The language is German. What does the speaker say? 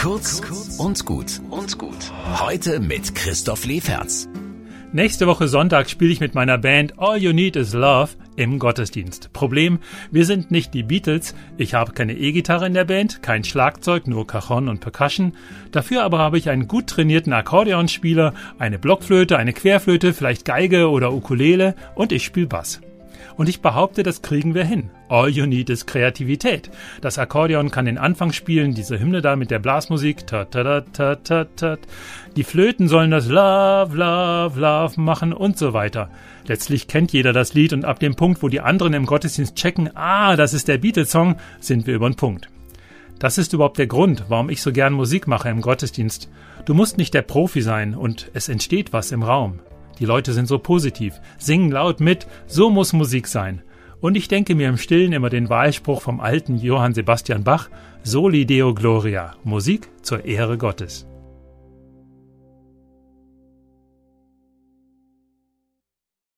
Kurz und gut und gut. Heute mit Christoph Leferz. Nächste Woche Sonntag spiele ich mit meiner Band All You Need Is Love im Gottesdienst. Problem, wir sind nicht die Beatles, ich habe keine E-Gitarre in der Band, kein Schlagzeug, nur Cajon und Percussion. Dafür aber habe ich einen gut trainierten Akkordeonspieler, eine Blockflöte, eine Querflöte, vielleicht Geige oder Ukulele und ich spiele Bass. Und ich behaupte, das kriegen wir hin. All you need is Kreativität. Das Akkordeon kann den Anfang spielen, diese Hymne da mit der Blasmusik. Die Flöten sollen das Love, Love, Love machen und so weiter. Letztlich kennt jeder das Lied und ab dem Punkt, wo die anderen im Gottesdienst checken, ah, das ist der Beatles-Song, sind wir über den Punkt. Das ist überhaupt der Grund, warum ich so gern Musik mache im Gottesdienst. Du musst nicht der Profi sein und es entsteht was im Raum. Die Leute sind so positiv, singen laut mit, so muss Musik sein. Und ich denke mir im Stillen immer den Wahlspruch vom alten Johann Sebastian Bach, Soli Deo Gloria, Musik zur Ehre Gottes.